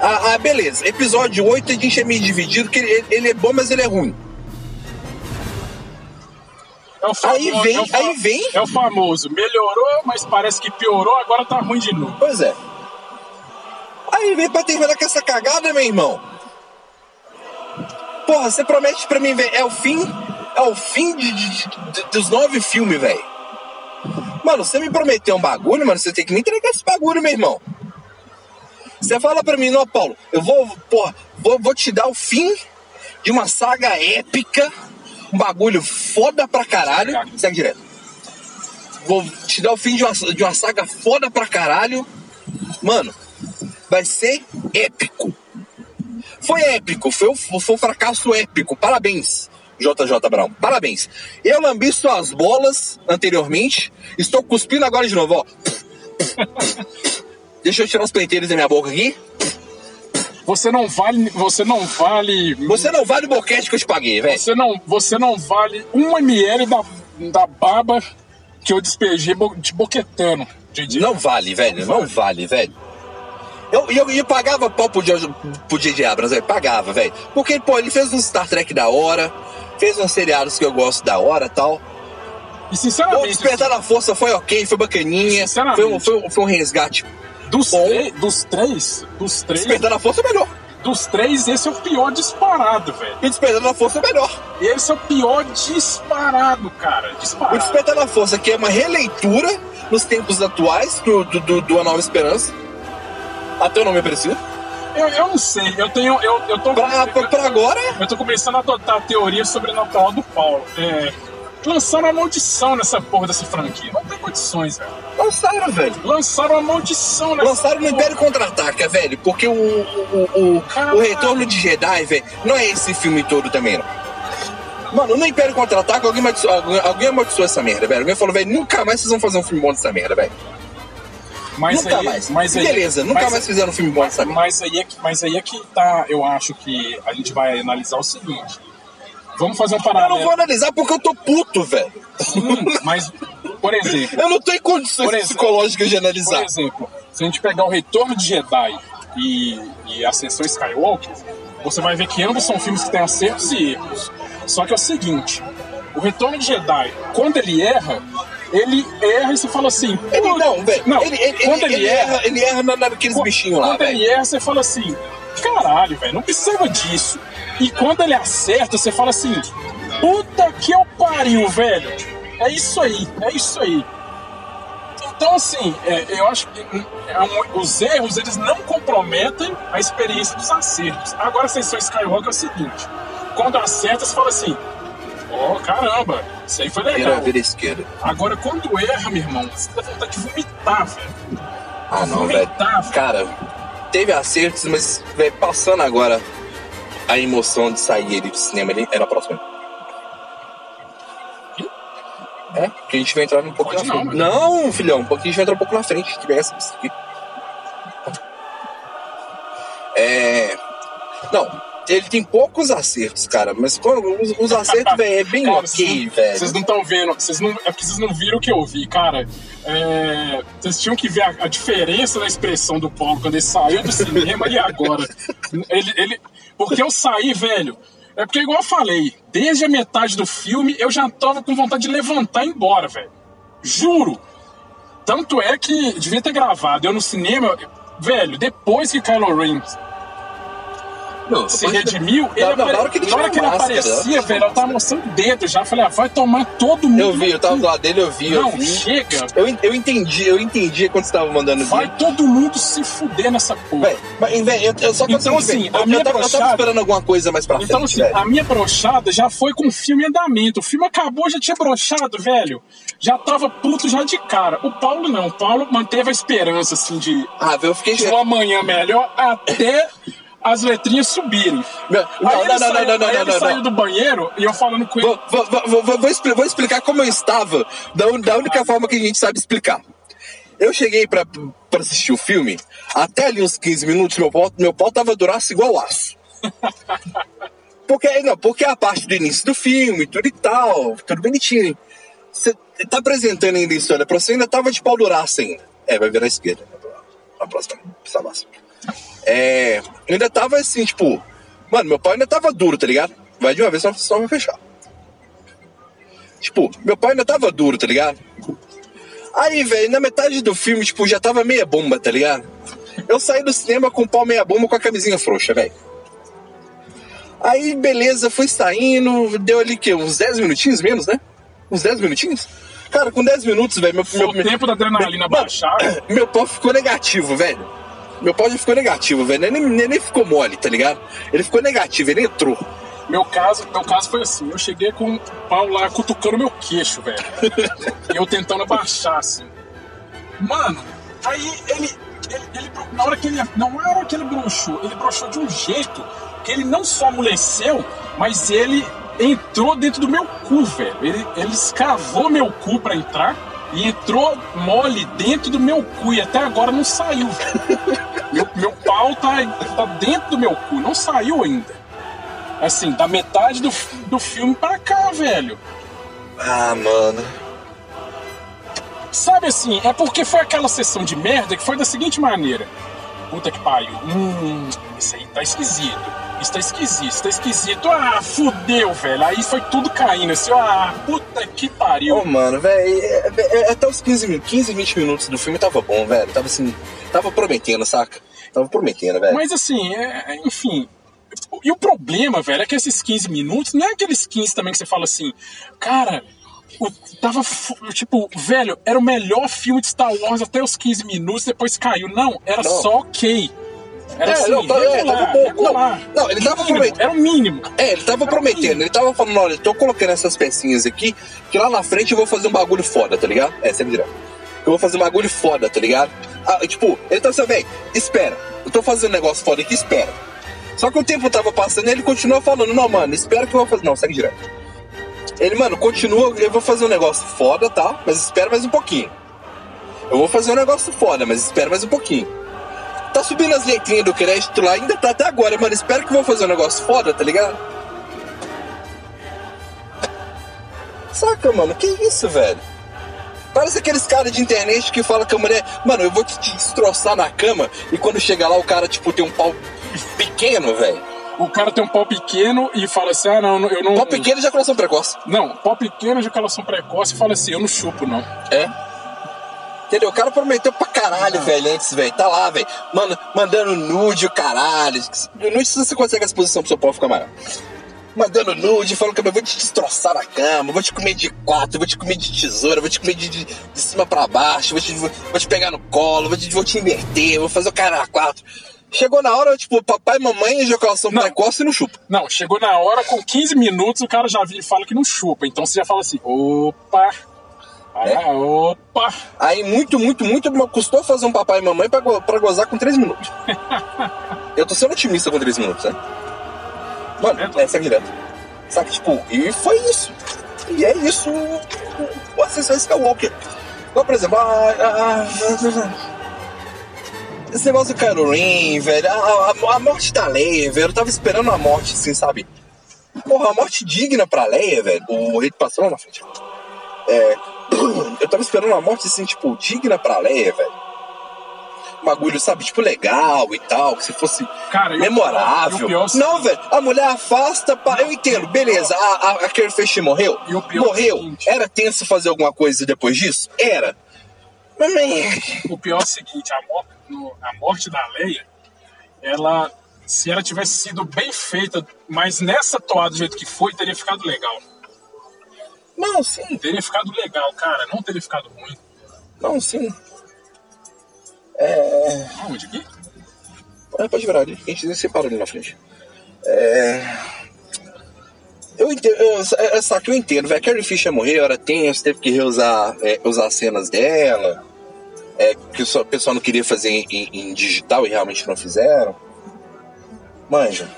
Ah, ah, beleza. Episódio 8 a gente é meio dividido, que ele, ele é bom, mas ele é ruim. É o famo- Aí vem- é aí vem- É o famoso. Melhorou, mas parece que piorou, agora tá ruim de novo. Pois é. Aí vem pra terminar com essa cagada, meu irmão. Porra, você promete pra mim, velho, é o fim. É o fim de, de- de- dos nove filmes, velho. Mano, você me prometeu um bagulho, mano, você tem que me entregar esse bagulho, meu irmão. Você fala pra mim, não, Paulo, eu vou, porra, vou, vou te dar o fim de uma saga épica, um bagulho foda pra caralho. Segue direto. Vou te dar o fim de uma, de uma saga foda pra caralho. Mano, vai ser épico. Foi épico, foi, foi um fracasso épico. Parabéns, JJ Brown. Parabéns. Eu lambi suas bolas anteriormente. Estou cuspindo agora de novo, ó. *laughs* Deixa eu tirar os penteiros da minha boca aqui. Você não vale. Você não vale. Você não vale o boquete que eu te paguei, velho. Você não, você não vale um ml da, da baba que eu despejei de boquetando. JJ. Não vale, velho. Não vale, velho. Eu, eu, eu pagava pau pro, pro J.J. Abrams, velho. Pagava, velho. Porque, pô, ele fez um Star Trek da hora. Fez uns seriados que eu gosto da hora e tal. E O sinceramente, Despertar da Força foi ok, foi bacaninha. Sinceramente. Foi um, foi, um- foi um resgate. Dos, três, dos três, dos três, Despertar da Força é melhor. dos três, esse é o pior disparado, velho. E Despertar da Força é melhor. Esse é o pior disparado, cara. O Disparado. Despertar da Força, que é uma releitura nos tempos atuais do, do, do, do A Nova Esperança. Até o nome é parecido. Eu, eu não sei, eu tenho. Eu, eu tô. Pra, pra, pra agora, Eu tô começando a adotar a teoria sobrenatural do Paulo. É, lançaram a maldição nessa porra dessa franquia. Não tem condições, velho. lançaram, velho. Lançaram a maldição nessa Lançaram no porra. Império Contra-Ataca, velho. Porque o, o, o, o, Caralho. o Retorno de Jedi, velho, não é esse filme todo também, não. Mano, no Império Contra-Ataca, alguém, alguém, alguém amaldiçoou essa merda, velho. Alguém falou, velho, nunca mais vocês vão fazer um filme bom dessa merda, velho. Mas Nunca aí, mais. Mas aí, Beleza, nunca mas- mais fizeram um filme bom dessa merda. Mas aí, é que, mas aí é que tá, eu acho que a gente vai analisar o seguinte. Vamos fazer um Eu não paralelo. vou analisar porque eu tô puto, velho. Sim, mas, por exemplo, *laughs* Eu não em condições Por exemplo- psicológicas de por analisar. exemplo, se a gente pegar o Retorno de Jedi e, e Ascensão Skywalker, você vai ver que ambos são filmes que têm acertos e erros. Só que é o seguinte, o Retorno de Jedi, quando ele erra, ele erra e você fala assim... Ele "Pô, não, velho. Não, ele, ele, quando ele, ele erra, ele erra na- naqueles Qu- bichinhos lá, Quando velho. ele erra, você fala assim, caralho, velho, não precisava disso. E quando ele acerta, você fala assim, puta que eu pariu, velho. É isso aí, é isso aí. Então, assim, é, eu acho que é um- os erros, eles não comprometem a experiência dos acertos. Agora, Ascensão Skywalker é o seguinte, quando acerta, você fala assim, ó, caramba, isso aí foi Vira, legal. vira esquerda. Agora, quando erra, meu irmão, você dá vontade de vomitar, velho. Ah, não. Vomitar, velho. Cara, teve acertos, mas, velho, passando agora a emoção de sair ele do cinema ali, era a próxima. É, que a gente vai entrar um pouco Pode na não, frente. mas- Não, filhão, um pouquinho a gente vai entrar um pouco na frente, que essa. É. Não, ele tem poucos acertos, cara, mas quando os, os acertos, velho, é bem *laughs* Cara, ok, velho. Vocês não estão vendo, vocês não, é porque vocês não viram o que eu vi, cara. É, vocês tinham que ver a, a diferença na expressão do Paulo quando ele saiu do cinema e agora. Ele, ele, porque eu saí, velho. É porque, igual eu falei, desde a metade do filme eu já tava com vontade de levantar e ir embora, velho. Juro. Tanto é que devia ter gravado. Eu no cinema, velho, depois que Kylo Ren Não, se depois- redimiu, ele, na apare- hora que ele na hora que ele máscara, aparecia, velho, eu tava mostrando o dedo já. Falei, ah, vai tomar todo mundo. Eu vi, eu tava do lado dele, eu vi, eu Não, vi. chega. Eu, eu entendi, eu entendi quando você tava mandando Vai vídeo. todo mundo se fuder nessa porra. Véi, mas, véi, eu, eu só que Então, eu, assim, a eu, minha eu, tava, eu tava brochada- esperando alguma coisa mais pra Então, frente, assim, velho. a minha brochada já foi com o filme em andamento. O filme acabou, já tinha brochado, velho. Já tava puto já de cara. O Paulo não. O Paulo manteve a esperança, assim, de, Ah, velho, eu fiquei... de um amanhã melhor até as letrinhas subirem. Não, não, não, saiu, não, não, não, não, saiu do banheiro e eu falando com ele. Vou, vou, vou, vou, vou expli- vou explicar como eu estava, da, un- da única forma que a gente sabe explicar. Eu cheguei pra, pra assistir o filme, até ali uns 15 minutos, meu pau, meu pau tava duraço igual aço. *laughs* Porque, não, porque a parte do início do filme, tudo e tal, tudo bonitinho. Você tá apresentando ainda a história pra você, ainda tava de pau duraço ainda. É, vai virar à esquerda. Na próxima, máxima. É. Ainda tava assim, tipo. Mano, meu pau ainda tava duro, tá ligado? Vai de uma vez, só, só vai fechar. Tipo, meu pai ainda tava duro, tá ligado? Aí, velho, na metade do filme, tipo, já tava meia bomba, tá ligado? Eu saí do cinema com o pau meia bomba com a camisinha frouxa, velho. Aí, beleza, fui saindo, deu ali que uns 10 minutinhos menos, né? Uns 10 minutinhos? Cara, com 10 minutos, velho, meu, meu, o tempo da adrenalina baixar. *coughs* meu pau ficou negativo, velho. Meu pau já ficou negativo, velho. Nem, nem, nem ficou mole, tá ligado? Ele ficou negativo, ele entrou. Meu caso, meu caso foi assim, eu cheguei com o pau lá cutucando meu queixo, velho. e *laughs* eu tentando abaixar, assim. Mano, aí ele, ele, ele- Na hora que ele. Não é a hora que ele broxou, ele broxou de um jeito que ele não só amoleceu, mas ele entrou dentro do meu cu, velho. Ele, ele escavou meu cu pra entrar e entrou mole dentro do meu cu e até agora não saiu, velho. *laughs* Meu, pau tá, tá dentro do meu cu, não saiu ainda. Assim, da metade do, do filme pra cá, velho. Ah, mano. Sabe assim, é porque foi aquela sessão de merda que foi da seguinte maneira. Puta que pariu. Hum, isso aí tá esquisito. Isso tá esquisito, isso tá esquisito. Ah, fudeu, velho. Aí foi tudo caindo assim. Ah, puta que pariu. Ô, mano, velho, é- é- até os 15, min- 15, 20 minutos do filme tava bom, velho. Tava assim, tava prometendo, saca? Tava prometendo, velho. Mas assim, é- é, enfim. E o problema, velho, é que esses 15 minutos não é aqueles 15 também que você fala assim, cara, o- tava tipo, velho, era o melhor filme de Star Wars até os 15 minutos, depois caiu. Não, era Não. só ok. Era É, assim, não, tá- é, regular, tava bom. Não, não, ele tava prometendo. Era o mínimo. É, ele tava prometendo, ele tava falando, olha, eu tô colocando essas pecinhas aqui, que lá na frente eu vou fazer um bagulho foda, tá ligado? É, sempre direto. Eu vou fazer um bagulho foda, tá ligado? Ah, tipo, ele tá assim, velho, espera. Eu tô fazendo um negócio foda aqui, espera. Só que o tempo tava passando e ele continua falando, não, mano, espera que eu vou fazer. Não, segue direto. Ele, mano, continua, eu vou fazer um negócio foda, tá? Mas espera mais um pouquinho. Eu vou fazer um negócio foda, mas espera mais um pouquinho. Tá subindo as letrinhas do crédito lá, ainda tá até agora, mano. Espero que eu vou fazer um negócio foda, tá ligado? Saca, mano? Que isso, velho? Parece aqueles caras de internet que falam que a mulher, mano, eu vou te destroçar na cama e quando chega lá o cara, tipo, tem um pau pequeno, velho. O cara tem um pau pequeno e fala assim: ah, não, eu não. Pau pequeno e ejaculação precoce. Não, pau pequeno, ejaculação precoce e fala assim: eu não chupo, não. É. Entendeu? O cara prometeu pra caralho, velho, antes, velho. Tá lá, velho. Mano, mandando nude, o caralho. Nude se você consegue a exposição pro seu pau ficar maior. Mandando nude, falando que eu vou te destroçar na cama, vou te comer de quatro, vou te comer de tesoura, vou te comer de, de, de cima pra baixo, vou te, vou, vou te pegar no colo, vou te, vou te inverter, vou fazer o cara a quatro. Chegou na hora, tipo, papai, mamãe, ejaculação Não. precoce e não chupa. Não, chegou na hora, com 15 minutos, o cara já vira e fala que não chupa. Então você já fala assim: opa, É. ah, opa. Aí muito, muito, muito custou fazer um papai e mamãe pra, go- pra gozar com 3 minutos. *laughs* Eu tô sendo otimista com 3 minutos, né? Mano, É, segue direto. Saca, tipo, e foi isso. E é isso o- Ascensão Skywalker. Igual, por exemplo, a, a- a- esse negócio do Kylo velho, a, a- a morte da Leia, velho, eu tava esperando a morte, assim, sabe? Porra, a morte digna pra Leia, velho. O rei passou lá na frente. É, *coughs* eu tava esperando uma morte assim, tipo, digna pra Leia, velho. Um bagulho, sabe, tipo, legal e tal, que se fosse Cara, memorável. pior- o pior é não, velho, a mulher afasta, pá, eu entendo, beleza, a, a, a Carrie Fisher morreu? E o pior é morreu. seguinte- Era tenso fazer alguma coisa depois disso? Era. Mas, man, O pior é o seguinte: a, mor- no- a morte da Leia, ela. Se ela tivesse sido bem feita, mas nessa toada do jeito que foi, teria ficado legal. não, sim, Teria ficado legal, cara. Não teria ficado ruim. não, sim. Aonde aqui? É, pode virar ali, a gente separa ali na frente. É. Eu entendo, eu, é, saca, eu entendo, velho. Carrie Fisher morreu, era tenso, teve que reusar é, usar cenas dela. É, que o só- pessoal não queria fazer em, em- digital e realmente não fizeram. Manja.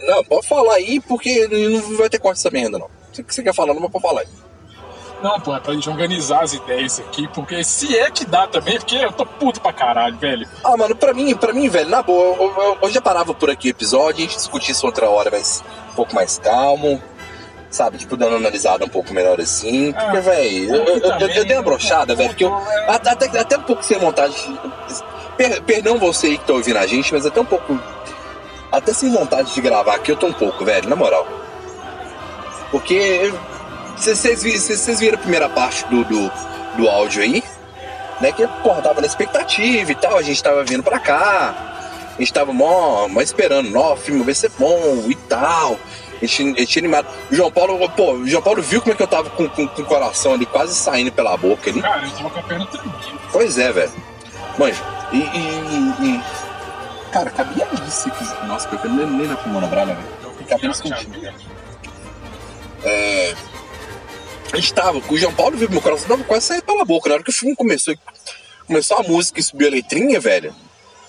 Não, pode falar aí, porque não vai ter corte essa merda, não. Sei que você quer falar, não, mas pode falar aí. Não, pô, é pra gente organizar as ideias aqui, porque se é que dá também, porque eu tô puto pra caralho, velho. Ah, mano, pra mim, pra mim, velho, na boa, eu, eu- eu já parava por aqui o episódio, a gente discutir isso outra hora, mas um pouco mais calmo. Sabe, tipo, dando uma analisada um pouco melhor assim. Ah, Porque, velho, eu, eu, eu, eu dei uma brochada, velho, porque eu. Até, até, até um pouco sem vontade. Per, perdão você aí que tá ouvindo a gente, mas até um pouco. Até sem vontade de gravar aqui, eu tô um pouco, velho, na moral. Porque. Vocês viram a primeira parte do, do, do áudio aí? Né? Que, porra, tava na expectativa e tal, a gente tava vindo pra cá. A gente tava mó, mó esperando, ó, o filme vai ser bom e tal. A gente, a gente animado. O João Paulo, pô, o João Paulo viu como é que eu tava com, com, com o coração ali quase saindo pela boca ali. Cara, eu tava com a perna tremendo. Pois é, velho. Manja, e, e, e- Cara, cabia isso aqui. Nossa, porque eu nem, nem na pulmona brava, velho. Cabia nesse cantinho. É... A gente tava, o João Paulo viu meu coração tava quase saindo pela boca. Na hora que o filme começou, começou a música e subiu a letrinha, velho.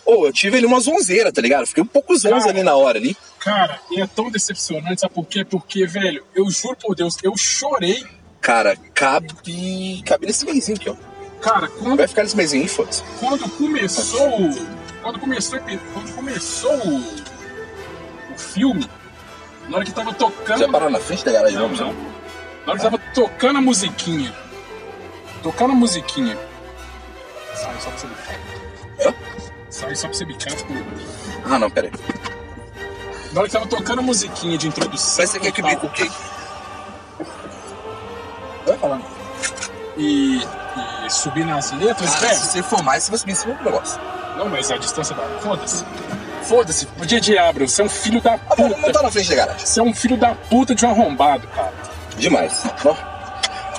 Ô, eu tive ali uma zonzeira, tá ligado? Fiquei um pouco zonza ali na hora ali. Cara, e é tão decepcionante, sabe por quê? Porque, velho, eu juro por Deus, eu chorei. Cara, cabe. Cabe nesse mêsinho aqui, ó. Cara, quando, Vai ficar nesse aí, foda-se. quando começou. Quando começou, quando começou o, o filme, na hora que tava tocando. Já parou na frente da garagem, Não, não, não. Não. Na hora que tava tocando a musiquinha. Tocando a musiquinha. Sai só pra você bicar. Hã? Sai só pra você bicar. tipo, Ah, não, pera aí. Na hora que tava tocando a musiquinha de introdução. Mas você quer que bico o quê? Vai falando. E, e subir nas letras, velho. se você for mais, você vai subir em cima do negócio. Não, mas a distância da. Foda-se. Foda-se. DJ Abrams, você é um filho da Ah, vamos puta. montar na frente da garagem. Você é um filho da puta de um arrombado, cara. Demais. Ó.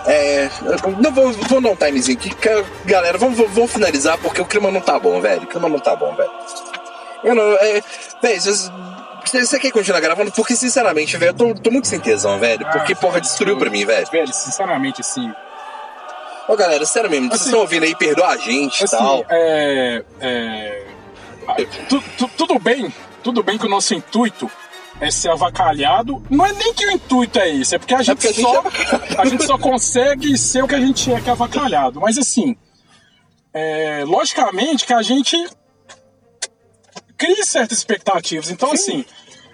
É, não vou, vou dar um timezinho aqui, que, galera, vamos, finalizar porque o clima não tá bom, velho. O clima não tá bom, velho. Eu não, é, velho, vocês- você quer continuar gravando? Porque, sinceramente, velho, eu tô, tô muito sem tesão, velho. Porque, Ah, porra, destruiu pra mim, velho. Velho, sinceramente, assim. Ô, galera, sério mesmo, vocês Assim, estão ouvindo aí, perdoa a gente e Assim, tal. é. é ah, tu- tu- tudo bem, tudo bem que o nosso intuito é ser avacalhado. Não é nem que o intuito é esse, é porque a gente, porque a gente só, é avacalhado. a gente só consegue ser o que a gente é, que é avacalhado. Mas assim, é, logicamente que a gente cria certas expectativas. Então, assim,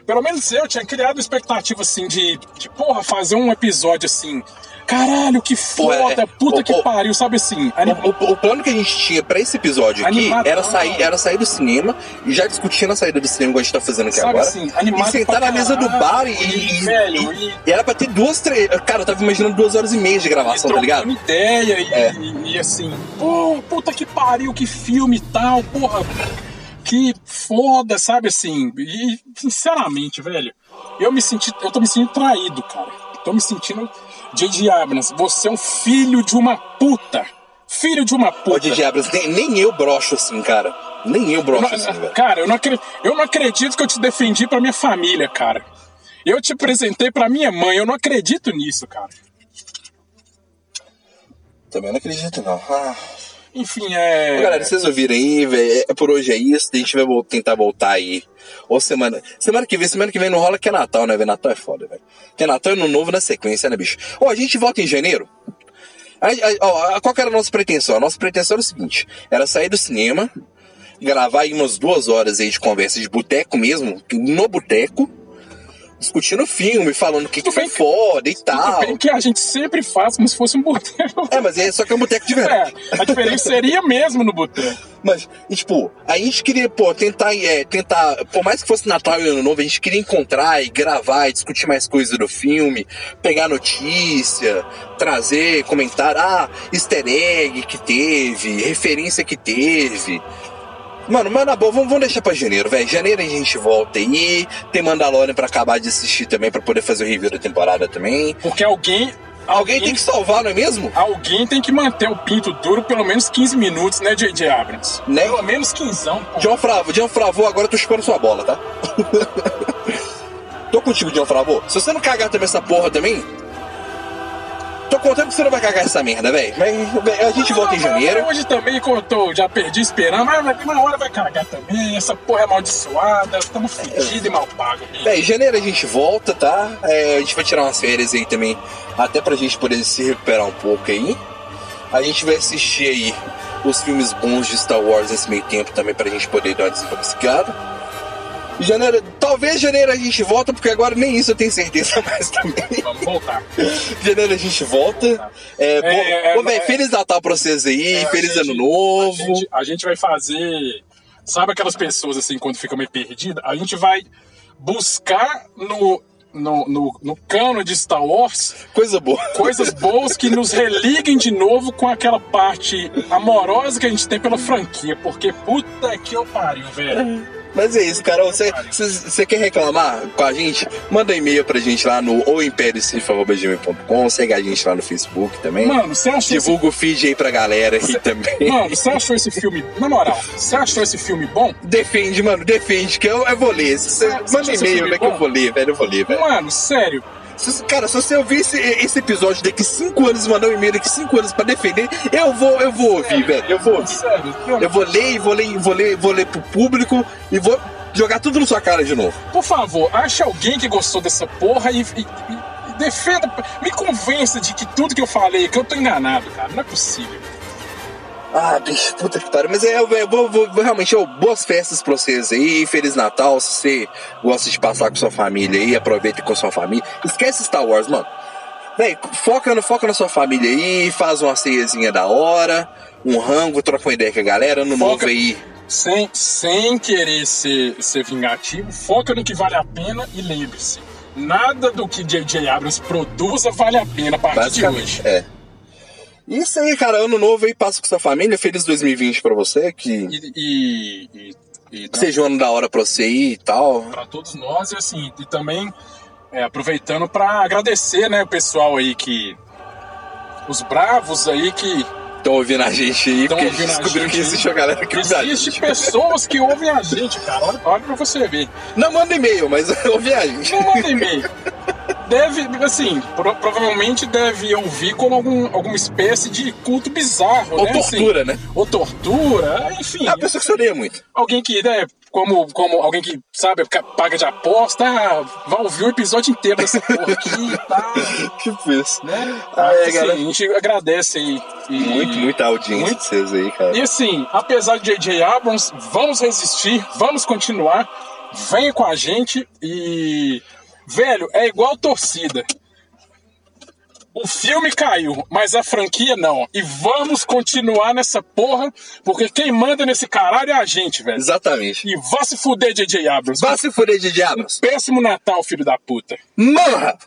pelo menos eu tinha criado expectativa assim de, de porra, fazer um episódio assim. Caralho, que foda, é, puta ô, que ô, pariu, sabe assim? anim- O, o- o plano que a gente tinha pra esse episódio aqui Animado. era sair, era sair do cinema e já discutindo a saída do cinema, igual a gente tá fazendo aqui Sabe agora. assim, animado e sentar na mesa do bar e, e, e- velho, e- e- era pra ter duas, três. Cara, eu tava imaginando duas horas e meia de gravação, tá ligado? ideia e, É. e assim, pô, puta que pariu, que filme e tal, porra, que foda, sabe assim? E sinceramente, velho, eu me senti, eu tô me sentindo traído, cara. Tô me sentindo J.J. Abrams, você é um filho de uma puta. Filho de uma Ô, puta. DJ Abrams, nem, nem eu broxo assim, cara. Nem eu Eu broxo não- assim, velho. cara, eu não, acredito, eu não acredito que eu te defendi pra minha família, cara. Eu te apresentei pra minha mãe, eu não acredito nisso, cara. Também não acredito, não. Ah. Enfim, é. Galera, vocês ouviram aí, velho? É, por hoje é isso. A gente vai vol- tentar voltar aí. Ou semana. Semana que vem, semana que vem não rola que é Natal, né, velho? Natal é foda, velho. Que é Natal e Ano Novo na sequência, né, bicho? Ó, a gente volta em janeiro. Aí, aí, ó, qual era a nossa pretensão? A nossa pretensão era o seguinte: era sair do cinema, gravar aí umas duas horas aí de conversa de boteco mesmo, no boteco, discutindo o filme, falando o que, que foi que- foda e tal. bem que a gente sempre faz como se fosse um boteco. É, mas é só que é um boteco de verdade. É, a diferença seria mesmo no boteco. Mas, e, tipo, a gente queria, pô, tentar, é, tentar, por mais que fosse Natal e Ano Novo, a gente queria encontrar e gravar e discutir mais coisas do filme, pegar notícia, trazer, comentar, ah, easter egg que teve, referência que teve. Mano, mas na boa, vamos, vamos deixar pra janeiro, velho. Janeiro a gente volta aí. Tem Mandalorian pra acabar de assistir também, pra poder fazer o review da temporada também. Porque alguém. Alguém tem que salvar, não é mesmo? Alguém tem que manter o pinto duro pelo menos 15 minutos, né, J.J. Abrams? Né? Pelo menos 15, pô. John Fravo, John Fravo, agora eu tô chupando sua bola, tá? *laughs* tô contigo, John Fravo. Se você não cagar também essa porra também, tô contando que você não vai cagar essa merda, velho. A gente volta em janeiro. Hoje também, tô, já perdi esperando, mas uma hora vai cagar também. Essa porra é amaldiçoada, estamos fedidos e mal pagos. Véi, em janeiro a gente volta, tá? É, a gente vai tirar umas férias aí também, até pra gente poder se recuperar um pouco aí. A gente vai assistir aí os filmes bons de Star Wars nesse meio tempo também pra gente poder dar uma desintoxicada. Janeiro, tal- Talvez janeiro a gente volta, porque agora nem isso eu tenho certeza *laughs* mais também. Vamos voltar. janeiro a gente volta. É, bom, É, bom, véi, é, Feliz Natal pra vocês aí, É, feliz gente- ano novo. A gente, a gente vai fazer. Sabe aquelas pessoas assim, quando fica meio perdida? A gente vai buscar no, no, no, no cano de Star Wars Coisa boa. coisas boas que nos religuem de novo com aquela parte amorosa que a gente tem pela franquia. Porque puta que eu pariu, velho. Mas é isso, Carol. Você- quer reclamar com a gente? Manda um e-mail pra gente lá no ouimperiocif.com. Segue a gente lá no Facebook também. Mano, você achou esse Divulga o feed aí pra galera aí também. Mano, você achou esse filme. Na moral, você achou esse filme bom? Defende, mano, defende, que eu, eu vou ler. Você- Você manda esse e-mail, né, que eu vou ler, velho. Eu vou ler, velho. Mano, sério. Se- Cara, se você ouvir esse, esse episódio daqui 5 anos, mandar um e-mail daqui 5 anos pra defender, eu vou, eu vou ouvir, velho. Eu vou ouvir. Sério. Eu vou ler vou ler, vou ler, vou ler pro público e vou jogar tudo na sua cara de novo. Por favor, ache alguém que gostou dessa porra e- e- e defenda. Me convença de que tudo que eu falei, que eu tô enganado, cara. Não é possível. Ah, bicho, puta que pariu. Mas é, eu vou, vou- realmente, ó, boas festas pra vocês aí. Feliz Natal. Se você gosta de passar com sua família aí, aproveita com sua família. Esquece Star Wars, mano. Véi, foca, no, foca na sua família aí, faz uma ceiazinha da hora, um rango, troca uma ideia com a galera, ano Foca- novo aí. Sem, sem querer ser, ser vingativo, foca no que vale a pena e lembre-se. Nada do que J.J. Abrams produza vale a pena a partir de hoje. é. Isso aí, cara, ano novo aí, passa com sua família. Feliz 2020 pra você, que, E, e, e, que seja um ano da hora pra você aí e tal. para todos nós e assim e também é, aproveitando para agradecer né o pessoal aí que os bravos aí que Estão ouvindo a gente aí, Tão porque a gente ouvindo a descobriu gente que aí. existe uma galera que ouve a existe gente. pessoas que ouvem a gente cara olha, olha para você ver Não manda e-mail, mas *laughs* ouve a gente. não manda e-mail deve assim pro- provavelmente deve ouvir como algum, alguma espécie de culto bizarro Ou né tortura, assim, né? ou tortura enfim É uma pessoa que odeia muito. alguém que, né, como, como alguém que, sabe, paga de aposta, ah, vai ouvir o episódio inteiro dessa porra aqui e tal, *laughs* Tipo isso. né? Ah, é, assim, a gente agradece aí. E, Muito, muita audiência Muito. de vocês aí, cara. E assim, apesar de J.J. Abrams, vamos resistir, vamos continuar, venha com a gente e... Velho, é igual torcida. O filme caiu, mas a franquia não. E vamos continuar nessa porra, porque quem manda nesse caralho é a gente, velho. Exatamente. E vá se fuder, J.J. Abrams. Vá se fuder de diabos. Péssimo Natal, filho da puta. Morra!